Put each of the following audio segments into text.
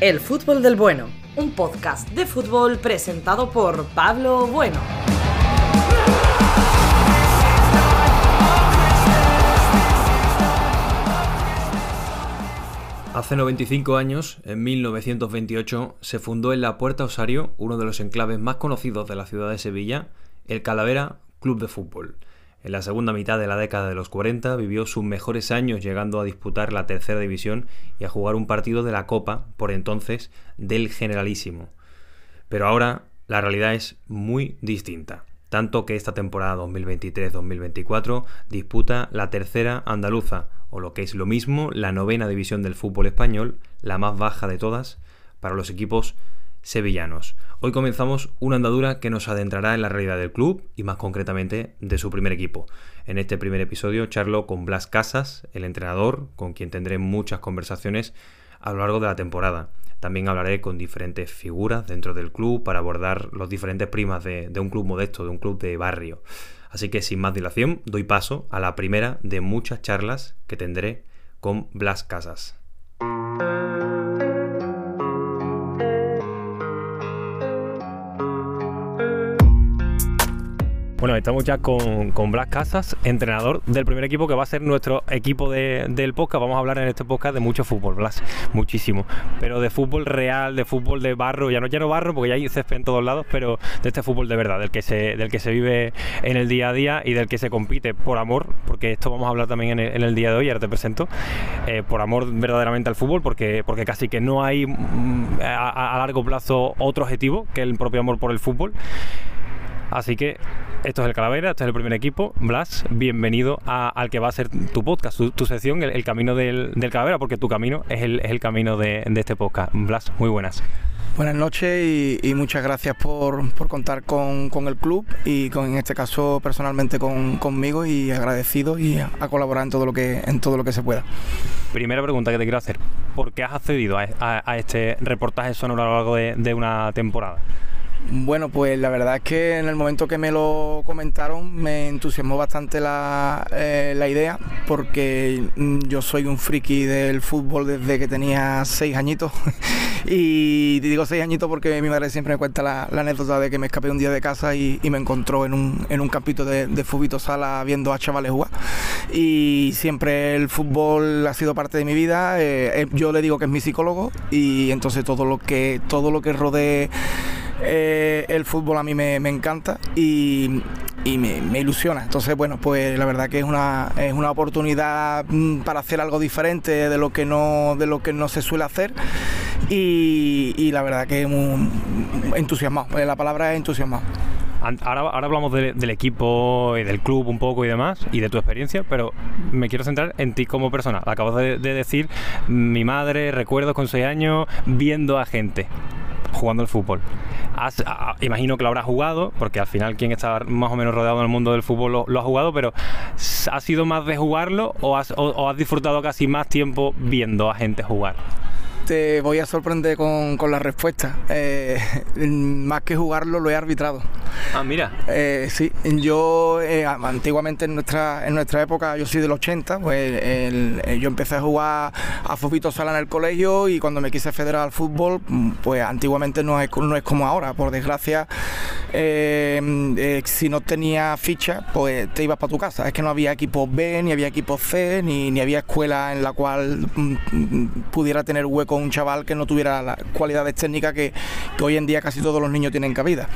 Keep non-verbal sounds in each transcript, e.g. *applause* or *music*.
El fútbol del bueno, un podcast de fútbol presentado por Pablo Bueno. Hace 95 años, en 1928, se fundó en la Puerta Osario, uno de los enclaves más conocidos de la ciudad de Sevilla, el Calavera Club de Fútbol. En la segunda mitad de la década de los 40 vivió sus mejores años llegando a disputar la tercera división y a jugar un partido de la Copa, por entonces, del Generalísimo. Pero ahora la realidad es muy distinta, tanto que esta temporada 2023-2024 disputa la tercera andaluza, o lo que es lo mismo, la novena división del fútbol español, la más baja de todas, para los equipos sevillanos. Hoy comenzamos una andadura que nos adentrará en la realidad del club y más concretamente de su primer equipo. En este primer episodio charlo con Blas Casas, el entrenador, con quien tendré muchas conversaciones a lo largo de la temporada. También hablaré con diferentes figuras dentro del club para abordar los diferentes primas de, de un club modesto, de un club de barrio. Así que sin más dilación, doy paso a la primera de muchas charlas que tendré con Blas Casas. Estamos ya con, con, Blas Casas, entrenador del primer equipo que va a ser nuestro equipo de, del podcast. Vamos a hablar en este podcast de mucho fútbol, Blas, muchísimo. Pero de fútbol real, de fútbol de barro, ya no quiero barro porque ya hay césped en todos lados, pero de este fútbol de verdad, del que, se, del que se vive en el día a día y del que se compite por amor, porque esto vamos a hablar también en el, en el día de hoy, ahora te presento, eh, por amor verdaderamente al fútbol, porque, porque casi que no hay mm, a, a largo plazo otro objetivo que el propio amor por el fútbol. Así que esto es el Calavera, este es el primer equipo. Blas, bienvenido a, al que va a ser tu podcast, tu, tu sección, el, el camino del, del, Calavera, porque tu camino es el, es el camino de, de, este podcast. Blas, muy buenas. Buenas noches y, y muchas gracias por, por contar con, con, el club y con, en este caso personalmente con, conmigo y agradecido y a, a, colaborar en todo, lo que, en todo lo que se pueda. Primera pregunta que te quiero hacer, ¿por qué has accedido a, este reportaje sonoro a lo largo de, de una temporada? Bueno, pues la verdad es que en el momento que me lo comentaron me entusiasmó bastante la, eh, la, idea porque yo soy un friki del fútbol desde que tenía seis añitos. *laughs* Y digo seis añitos porque mi madre siempre me cuenta la, la anécdota de que me escapé un día de casa y, me encontró en un, en un campito de, de fútbol sala viendo a chavales jugar. Y siempre el fútbol ha sido parte de mi vida, eh, yo le digo que es mi psicólogo y entonces todo lo que, todo lo que rodee eh, el fútbol a mí me, encanta y, me, ilusiona. Entonces, bueno, pues la verdad que es una, es una oportunidad mm, para hacer algo diferente de lo que no, de lo que no se suele hacer. Y, la verdad que muy entusiasmado. La palabra es entusiasmado. Ahora, ahora, hablamos de, del equipo y del club un poco y demás y de tu experiencia, pero me quiero centrar en ti como persona. Acabas de, de decir, mi madre, recuerdos con 6 años, viendo a gente jugando al fútbol. Imagino que lo habrás jugado, porque al final quien está más o menos rodeado en el mundo del fútbol lo, ha jugado, pero ¿ha sido más de jugarlo o, o has disfrutado casi más tiempo viendo a gente jugar? Te voy a sorprender con, con la respuesta. Eh, *laughs* más que jugarlo, lo he arbitrado. Ah, mira. Eh, sí, yo eh, antiguamente en nuestra, en nuestra época, yo soy del 80, pues el, el, yo empecé a jugar a fútbol sala en el colegio y cuando me quise federar al fútbol, pues antiguamente no es, no es como ahora. Por desgracia, si no tenía ficha, pues te ibas para tu casa. Es que no había equipo B, ni había equipo C, ni, ni había escuela en la cual mm, pudiera tener hueco un chaval que no tuviera las cualidades técnicas que, que, hoy en día casi todos los niños tienen cabida.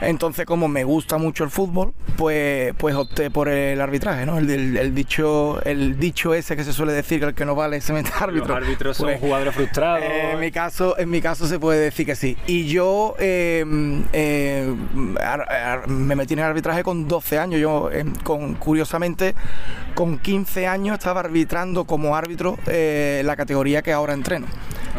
Entonces, como me gusta mucho el fútbol, pues, pues opté por el arbitraje, ¿no? El, el, el dicho, el dicho ese que se suele decir que el que no vale se mete árbitro. Los árbitros pues, son jugadores frustrados. Eh, en mi caso, en mi caso se puede decir que sí. Y yo eh, eh, me metí en el arbitraje con 12 años. Yo, eh, con, curiosamente, con 15 años estaba arbitrando como árbitro eh, la categoría que ahora entreno.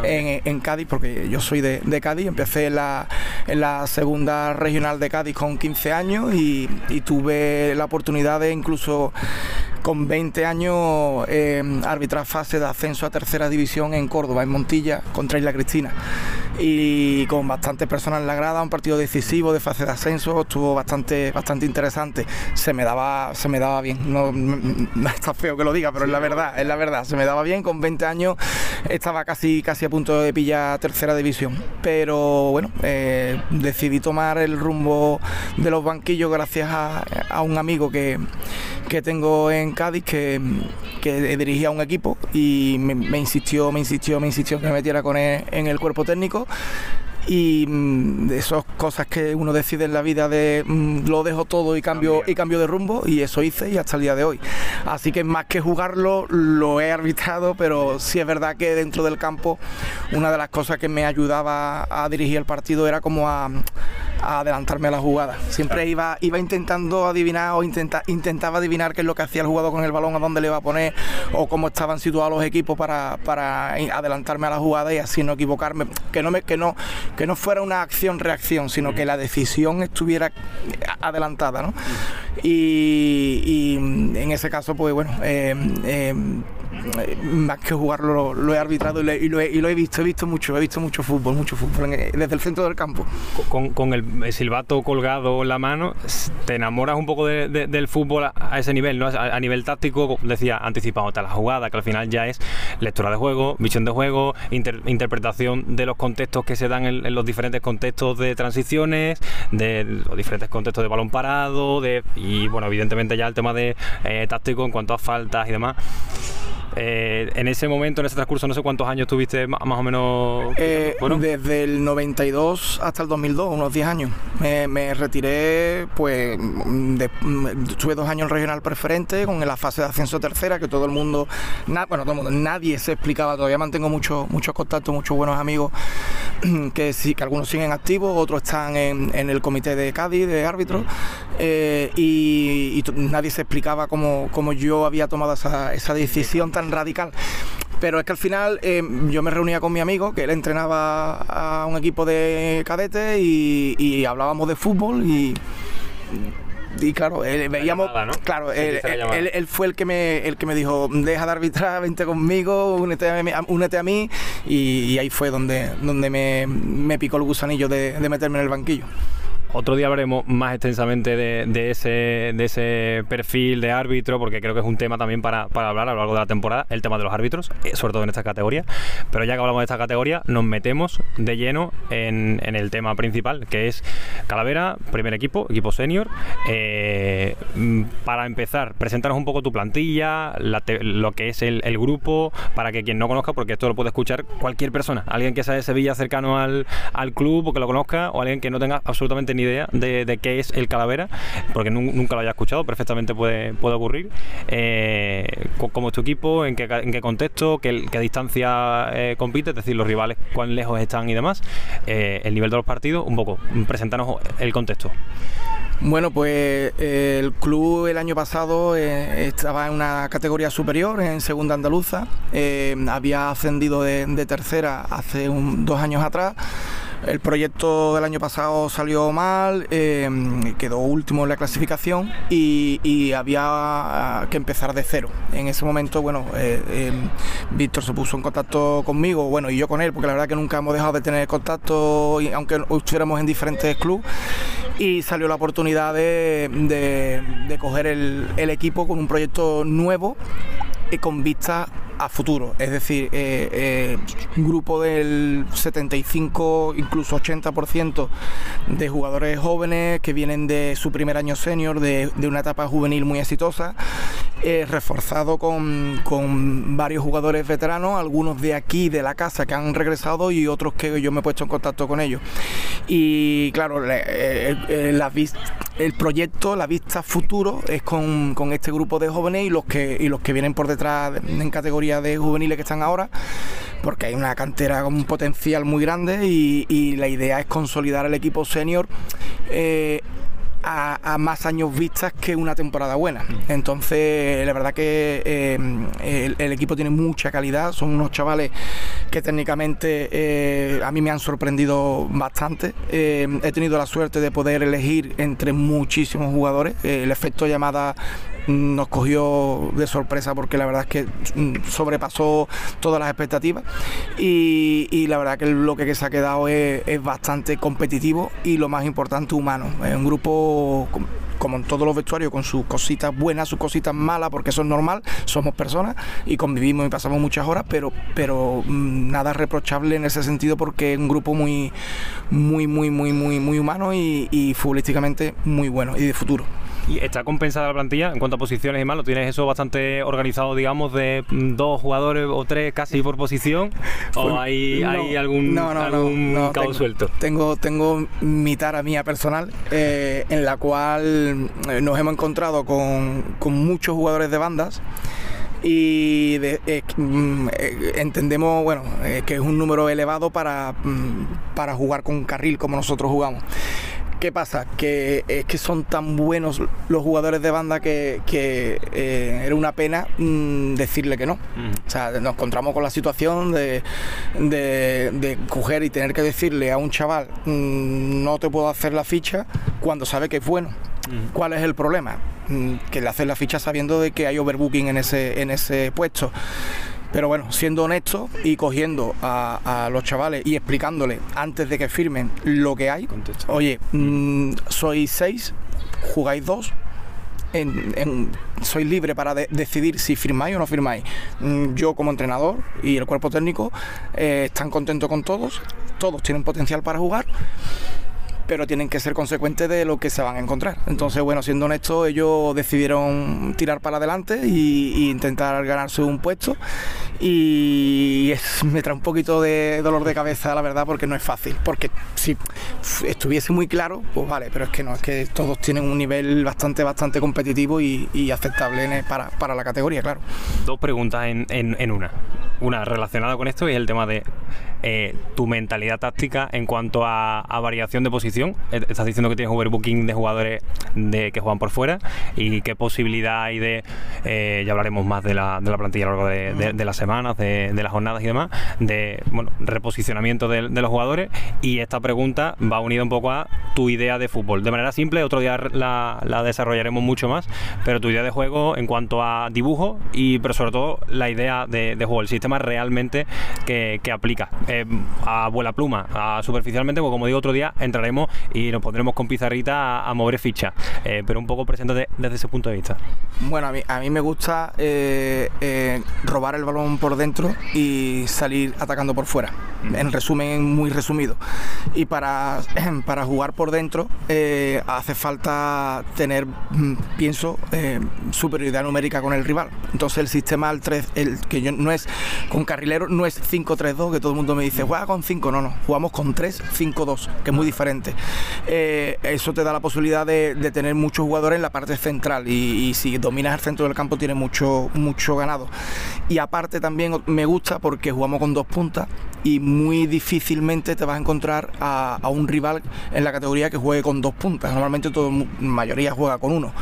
En, Cádiz, porque yo soy de, Cádiz, empecé en la, la segunda regional de Cádiz con 15 años y tuve la oportunidad de incluso con 20 años eh, arbitrar fase de ascenso a tercera división en Córdoba, en Montilla, contra Isla Cristina. Y con bastantes personas en la grada, un partido decisivo de fase de ascenso, estuvo bastante, bastante interesante. Se me daba, se me daba bien. No, está feo que lo diga, pero es la verdad, es la verdad. Se me daba bien, con 20 años estaba casi, casi a punto de pillar tercera división. Pero bueno, eh, decidí tomar el rumbo de los banquillos gracias a, a un amigo que, que tengo en Cádiz que, que dirigía un equipo y me, me, insistió, me insistió, me insistió que me metiera con él en el cuerpo técnico. Y mm, de esas cosas que uno decide en la vida de mm, lo dejo todo y cambio y cambio de rumbo y eso hice y hasta el día de hoy. Así que más que jugarlo lo he arbitrado pero sí es verdad que dentro del campo una de las cosas que me ayudaba a dirigir el partido era como a, a adelantarme a la jugada siempre iba iba intentando adivinar o intenta, intentaba adivinar qué es lo que hacía el jugador con el balón a dónde le iba a poner o cómo estaban situados los equipos para, para adelantarme a la jugada y así no equivocarme que no me que no que no fuera una acción-reacción, sino que la decisión estuviera adelantada. ¿no? Y, y, en ese caso, pues bueno, eh, eh, más que jugarlo lo, he arbitrado y lo, he, y lo, he, visto, he visto mucho, he visto mucho fútbol, mucho fútbol en, desde el centro del campo. Con, con, el silbato colgado en la mano, ¿te enamoras un poco de, de, del fútbol a, ese nivel? ¿no? A, nivel táctico, decía, anticipado la jugada, que al final ya es lectura de juego, visión de juego, inter, interpretación de los contextos que se dan en, en, los diferentes contextos de transiciones, de los diferentes contextos de balón parado, de, y bueno, evidentemente ya el tema de eh, táctico en cuanto a faltas y demás. Eh, en ese momento, en ese transcurso, no sé cuántos años tuviste más, más o menos. Eh, bueno. Desde el 92 hasta el 2002, unos 10 años. Me, me retiré, pues, de, tuve dos años en regional preferente con la fase de ascenso tercera, que todo el mundo, na, bueno, todo el mundo, nadie se explicaba. Todavía mantengo muchos muchos contactos, muchos buenos amigos *clears throat* que sí, que algunos siguen activos, otros están en, en el comité de Cádiz de árbitros, eh, y, y, nadie se explicaba cómo, cómo yo había tomado esa, esa decisión tan radical. Pero es que al final eh, yo me reunía con mi amigo, que él entrenaba a un equipo de cadetes y, y hablábamos de fútbol y y claro, él, veíamos, llamada, ¿no? claro, sí, él, él, él, fue el que me, el que me dijo, deja de arbitrar, vente conmigo, únete a mí, únete a mí y, y, ahí fue donde, donde me, me, picó el gusanillo de, de meterme en el banquillo. Otro día hablaremos más extensamente de, ese, de ese perfil de árbitro, porque creo que es un tema también para, para, hablar a lo largo de la temporada, el tema de los árbitros, eh, sobre todo en esta categoría. Pero ya que hablamos de esta categoría, nos metemos de lleno en, en el tema principal, que es Calavera, primer equipo, equipo senior. Eh, para empezar, presentaros un poco tu plantilla, lo que es el, el, grupo, para que quien no conozca, porque esto lo puede escuchar cualquier persona, alguien que sea de Sevilla cercano al, al club o que lo conozca, o alguien que no tenga absolutamente idea de, qué es el calavera, porque nunca lo haya escuchado, perfectamente puede, puede ocurrir. Eh, ¿Cómo es tu equipo? ¿En qué, en qué contexto? ¿Qué, qué distancia eh, compite? Es decir, los rivales, cuán lejos están y demás. Eh, el nivel de los partidos, un poco. Presentarnos el contexto. Bueno, pues eh, el club el año pasado estaba en una categoría superior, en segunda andaluza. Había ascendido de, tercera hace dos años atrás. El proyecto del año pasado salió mal, eh, quedó último en la clasificación y, había que empezar de cero. En ese momento, bueno, eh, eh, Víctor se puso en contacto conmigo, bueno, y yo con él, porque la verdad que nunca hemos dejado de tener contacto, aunque estuviéramos en diferentes clubes, y salió la oportunidad de, coger el, equipo con un proyecto nuevo y con vista a futuro, es decir, eh, eh, un grupo del 75, incluso 80% de jugadores jóvenes que vienen de su primer año senior, de, una etapa juvenil muy exitosa, eh, reforzado con, con, varios jugadores veteranos, algunos de aquí, de la casa, que han regresado y otros que yo me he puesto en contacto con ellos. Y claro, la vista el proyecto, la vista futuro es con, con, este grupo de jóvenes y los que y los que vienen por detrás en categoría de juveniles que están ahora, porque hay una cantera con un potencial muy grande y, y la idea es consolidar el equipo senior. Eh, a, a, más años vistas que una temporada buena. Entonces, la verdad que eh, el, el, equipo tiene mucha calidad, son unos chavales que técnicamente eh, a mí me han sorprendido bastante. Eh, he tenido la suerte de poder elegir entre muchísimos jugadores. el efecto llamada nos cogió de sorpresa porque la verdad es que mm, sobrepasó todas las expectativas y, la verdad que el bloque que se ha quedado es, bastante competitivo y lo más importante humano. Es un grupo como en todos los vestuarios, con sus cositas buenas, sus cositas malas, porque eso es normal, somos personas y convivimos y pasamos muchas horas, pero, pero mm, nada reprochable en ese sentido porque es un grupo muy, muy, muy, muy, muy, muy humano y, y futbolísticamente muy bueno y de futuro. ¿Y está compensada la plantilla en cuanto a posiciones y más? ¿Lo tienes eso bastante organizado, digamos, de mm, dos jugadores o tres casi por posición? ¿O pues, hay, hay, algún, caos suelto? Tengo, tengo mi tara mía personal eh, en la cual eh, nos hemos encontrado con, muchos jugadores de bandas y eh, mm, entendemos bueno que es un número elevado para, mm, para jugar con carril como nosotros jugamos ¿Qué pasa? Que es que son tan buenos los jugadores de banda que, eh, era una pena mm, decirle que no. O sea, nos encontramos con la situación de, de, coger y tener que decirle a un chaval, mm, no te puedo hacer la ficha cuando sabe que es bueno. ¿Cuál es el problema? Mm, que le haces la ficha sabiendo de que hay overbooking en ese, en ese puesto. Pero bueno, siendo honesto y cogiendo a, los chavales y explicándoles antes de que firmen lo que hay, oye, mm, sois seis, jugáis dos, sois libre para decidir si firmáis o no firmáis. Mm, yo como entrenador y el cuerpo técnico eh, están contentos con todos, todos tienen potencial para jugar pero tienen que ser consecuentes de lo que se van a encontrar. Entonces, bueno, siendo honesto, ellos decidieron tirar para adelante e intentar ganarse un puesto y me trae un poquito de dolor de cabeza, la verdad, porque no es fácil. Porque si estuviese muy claro, pues vale, pero es que no, es que todos tienen un nivel bastante, bastante competitivo y, aceptable para, para, la categoría, claro. Dos preguntas en, en, una. Una relacionada con esto y es el tema de eh, tu mentalidad táctica en cuanto a, variación de posición. Eh, estás diciendo que tienes overbooking de jugadores de, que juegan por fuera y qué posibilidad hay de, eh, ya hablaremos más de la, de la plantilla a lo largo de, las semanas, de, las jornadas y demás, de bueno, reposicionamiento de, los jugadores. Y esta pregunta va unida un poco a tu idea de fútbol. De manera simple, otro día la, desarrollaremos mucho más, pero tu idea de juego en cuanto a dibujo y, pero sobre todo, la idea de, juego, el sistema realmente que, que aplica. Eh, a vuela pluma, a superficialmente, porque como digo otro día, entraremos y nos pondremos con pizarrita a, mover fichas. Eh, pero un poco presente desde ese punto de vista. Bueno, a mí, a mí me gusta eh, robar el balón por dentro y salir atacando por fuera. En resumen, muy resumido. Y para, *clears throat* para jugar por dentro hace falta tener, mm, pienso, superioridad numérica con el rival. Entonces el sistema al 3, el que yo no es con carrilero, no es 5-3-2, que todo el mundo me dice, juega con 5, no, no, jugamos con 3, 5, 2, que es muy diferente. Eh, eso te da la posibilidad de, tener muchos jugadores en la parte central y, si dominas el centro del campo tienes mucho, mucho ganado. Y aparte también me gusta porque jugamos con dos puntas y muy difícilmente te vas a encontrar a, un rival en la categoría que juegue con dos puntas. Normalmente todo, mayoría juega con uno.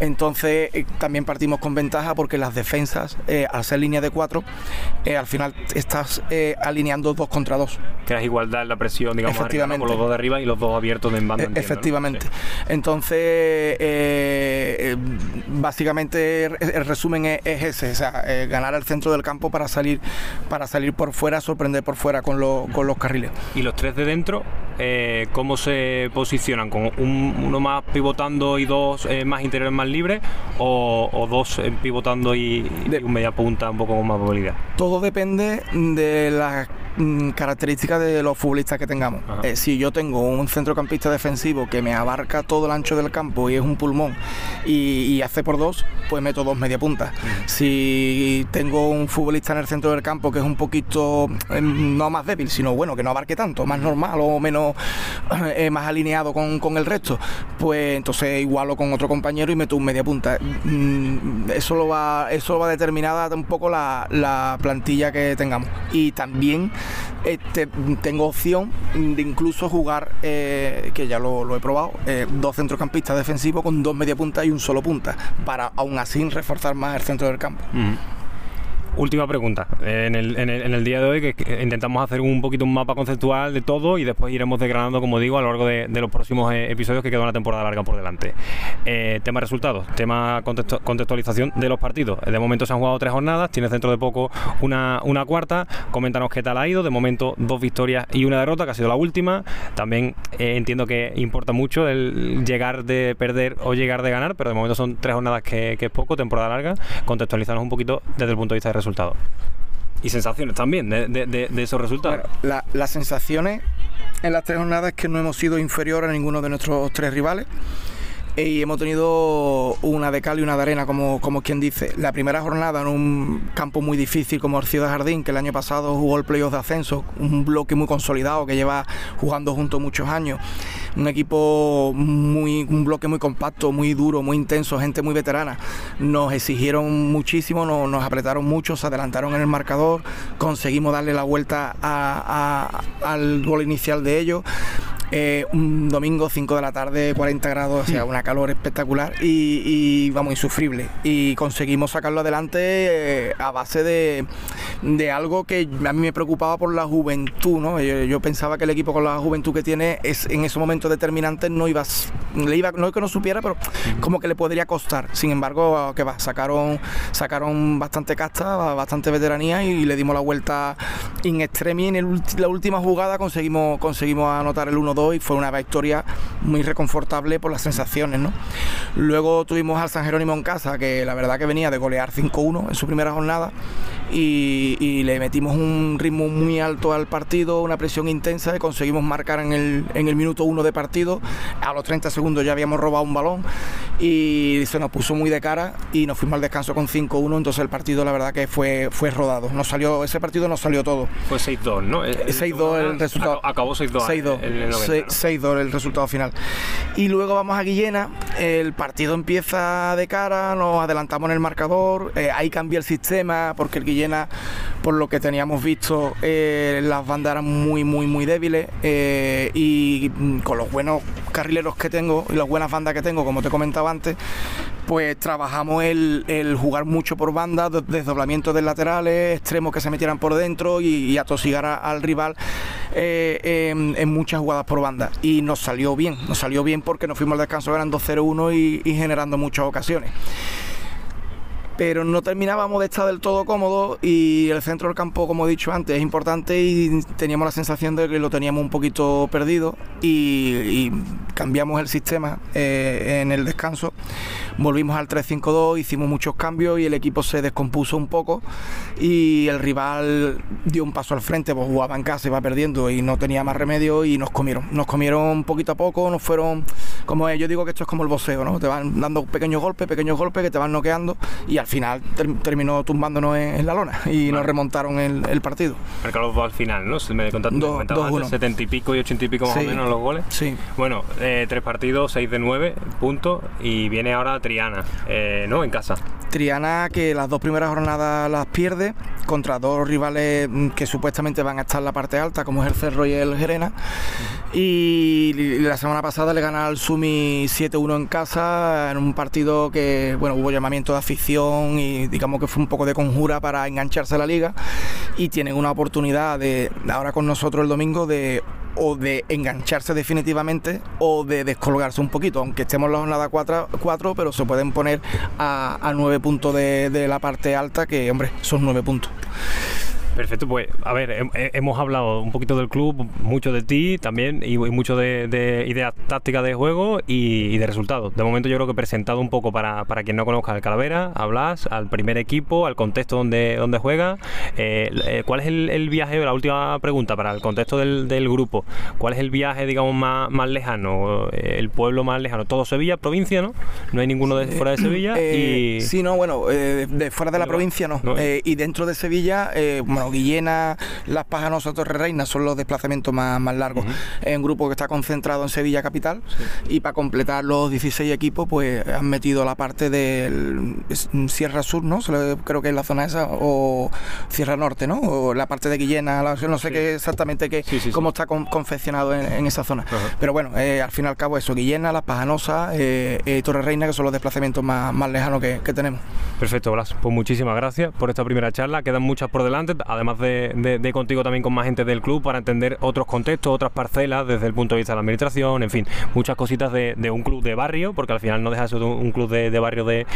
Entonces eh, también partimos con ventaja porque las defensas, eh, al ser línea de cuatro, al final estás alineando dos contra dos. Creas igualdad en la presión, digamos, Efectivamente. con los dos de arriba y los dos abiertos de en banda. Efectivamente. Entonces, eh, eh, básicamente el resumen es, ese, o sea, eh, ganar el centro del campo para salir, para salir por fuera, sorprender por fuera con, con los carriles. ¿Y los tres de dentro, cómo se posicionan? ¿Con uno más pivotando y dos más interiores más libres? ¿O, dos pivotando y, un media punta un poco con más movilidad? Todo depende de las mm, características de los futbolistas que tengamos. Eh, si yo tengo un centrocampista defensivo que me abarca todo el ancho del campo y es un pulmón y, hace por dos, pues meto dos media puntas. Si tengo un futbolista en el centro del campo que es un poquito em, no más débil, sino bueno, que no abarque tanto, más normal o menos eh, más alineado con, el resto, pues entonces igualo con otro compañero y meto un media punta. Mm, eso lo va, eso va determinada un poco la, la plantilla que tengamos. Y también este, tengo opción de incluso jugar, eh, que ya lo, he probado, eh, dos centrocampistas defensivos con dos media puntas y un solo punta, para aún así reforzar más el centro del campo. Última pregunta. En el, en, el, día de hoy que, intentamos hacer un poquito un mapa conceptual de todo y después iremos desgranando, como digo, a lo largo de, los próximos eh, episodios que queda una temporada larga por delante. Eh, tema resultados, tema contextualización de los partidos. De momento se han jugado tres jornadas, tienes dentro de poco una, cuarta. Coméntanos qué tal ha ido. De momento dos victorias y una derrota, que ha sido la última. También eh, entiendo que importa mucho el llegar de perder o llegar de ganar, pero de momento son tres jornadas que, que es poco, temporada larga. Contextualizarnos un poquito desde el punto de vista de resultados. Y sensaciones también de, esos resultados. las sensaciones en las tres jornadas es que no hemos sido inferior a ninguno de nuestros tres rivales y hemos tenido una de cal y una de arena, como, como quien dice. La primera jornada en un campo muy difícil como el Ciudad Jardín, que el año pasado jugó el playoff de ascenso, un bloque muy consolidado que lleva jugando juntos muchos años. Un equipo muy, un bloque muy compacto, muy duro, muy intenso, gente muy veterana. Nos exigieron muchísimo, nos apretaron mucho, se adelantaron en el marcador, conseguimos darle la vuelta al gol inicial de ellos eh, un domingo 5 de la tarde, 40 grados, o sea, una calor espectacular y, vamos, insufrible. Y conseguimos sacarlo adelante eh, a base de, de, algo que a mí me preocupaba por la juventud, ¿no? Yo, pensaba que el equipo con la juventud que tiene es en ese momento determinante no iba, le iba, no es que no supiera, pero como que le podría costar. Sin embargo, que va, sacaron, sacaron bastante casta, bastante veteranía y le dimos la vuelta in extremis. En la última jugada conseguimos, conseguimos anotar el 1 y fue una victoria muy reconfortable por las sensaciones. ¿no? Luego tuvimos al San Jerónimo en casa, que la verdad que venía de golear 5-1 en su primera jornada y, le metimos un ritmo muy alto al partido, una presión intensa y conseguimos marcar en el, en el minuto 1 de partido. A los 30 segundos ya habíamos robado un balón y se nos puso muy de cara y nos fuimos al descanso con 5-1, entonces el partido la verdad que fue, fue rodado. Nos salió, ese partido nos salió todo. Fue 6-2, ¿no? 6-2 el, resultado. Acabó 6-2. 6-2 el resultado final. Y luego vamos a Guillena, el partido empieza de cara, nos adelantamos en el marcador, eh, ahí cambia el sistema porque el Guillena, por lo que teníamos visto, eh, las bandas eran muy, muy, muy débiles eh, y mm, con los buenos carrileros que tengo y las buenas bandas que tengo, como te comentaba antes, pues trabajamos el, jugar mucho por banda, desdoblamiento de laterales, extremos que se metieran por dentro y, atosigar al rival eh, en, muchas jugadas por banda. Y nos salió bien, nos salió bien porque nos fuimos al descanso ganando 0-1 y generando muchas ocasiones pero no terminábamos de estar del todo cómodos y el centro del campo, como he dicho antes, es importante y teníamos la sensación de que lo teníamos un poquito perdido y, cambiamos el sistema eh, en el descanso, volvimos al 3-5-2, hicimos muchos cambios y el equipo se descompuso un poco y el rival dio un paso al frente, pues jugaba en casa, iba perdiendo y no tenía más remedio y nos comieron, nos comieron poquito a poco, nos fueron, como yo digo que esto es como el boxeo, ¿no? te van dando pequeños golpes, pequeños golpes que te van noqueando y al final terminó tumbándonos en, la lona y nos remontaron el, partido. Marcaron al final, ¿no? Se me contaba antes, 70 y pico y 80 y pico más o menos los goles. Sí. Bueno, eh, tres partidos, 6 de 9 puntos y viene ahora Triana, eh, ¿no? En casa. Triana que las dos primeras jornadas las pierde contra dos rivales mm, que supuestamente van a estar en la parte alta, como es el Cerro y el Gerena. Y la semana pasada le gana al Sumi 7-1 en casa, en un partido que bueno hubo llamamiento de afición y digamos que fue un poco de conjura para engancharse a la liga. Y tienen una oportunidad de ahora con nosotros el domingo de o de engancharse definitivamente o de descolgarse un poquito, aunque estemos en la jornada 4, pero se pueden poner a, a 9 puntos de, de la parte alta, que hombre, son 9 puntos. Perfecto, pues a ver, hemos hablado un poquito del club, mucho de ti también y, mucho de, ideas tácticas de juego y, de resultados. De momento yo creo que he presentado un poco para, para quien no conozca al Calavera, hablas al primer equipo, al contexto donde, donde juega. Eh, eh, ¿Cuál es el, viaje, la última pregunta para el contexto del, grupo? ¿Cuál es el viaje, digamos, más, más lejano, eh, el pueblo más lejano? Todo Sevilla, provincia, ¿no? No hay ninguno de fuera de Sevilla. y... Sí, no, bueno, de fuera de la provincia no. y dentro de Sevilla, bueno, Guillena, Las Pajanosas, Torre Reina son los desplazamientos más, más largos. Es un grupo que está concentrado en Sevilla capital y para completar los 16 equipos, pues han metido la parte del Sierra Sur, ¿no? Creo que es la zona esa, o Sierra Norte, ¿no? O la parte de Guillena, no sé qué exactamente qué, cómo está confeccionado en, esa zona. Pero bueno, eh, al fin y al cabo eso, Guillena, Las Pajanosas, eh, eh, Torre Reina, que son los desplazamientos más, más lejanos que, que tenemos. Perfecto, Blas. Pues muchísimas gracias por esta primera charla. Quedan muchas por delante, además de, contigo también con más gente del club para entender otros contextos, otras parcelas desde el punto de vista de la administración, en fin, muchas cositas de, un club de barrio, porque al final no deja de ser un, club de, barrio de,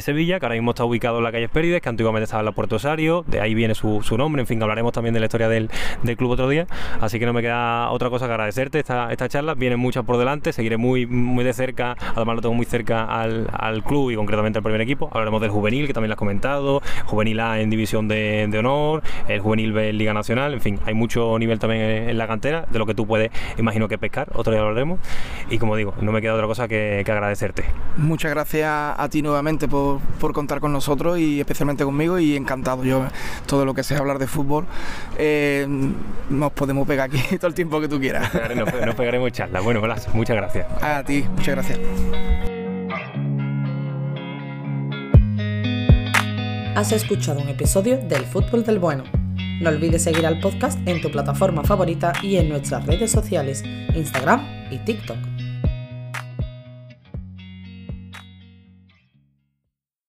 Sevilla, que ahora mismo está ubicado en la calle Espérides, que antiguamente estaba en la Puerto Osario, de ahí viene su, nombre, en fin, hablaremos también de la historia del, club otro día, así que no me queda otra cosa que agradecerte esta, esta charla, vienen muchas por delante, seguiré muy, muy de cerca, además lo tengo muy cerca al, al club y concretamente al primer equipo, hablaremos del juvenil, que también lo has comentado, juvenil A en división de, honor, el juvenil B en Liga Nacional, en fin, hay mucho nivel también en, la cantera, de lo que tú puedes, imagino que pescar, otro día lo hablaremos, y como digo, no me queda otra cosa que, agradecerte. Muchas gracias a ti nuevamente por, contar con nosotros y especialmente conmigo y encantado yo, todo lo que sea hablar de fútbol, eh, nos podemos pegar aquí *laughs* todo el tiempo que tú quieras. Nos, pegaremos charlas. Bueno, muchas gracias. A ti, muchas gracias. Has escuchado un episodio del Fútbol del Bueno. No olvides seguir al podcast en tu plataforma favorita y en nuestras redes sociales, Instagram y TikTok.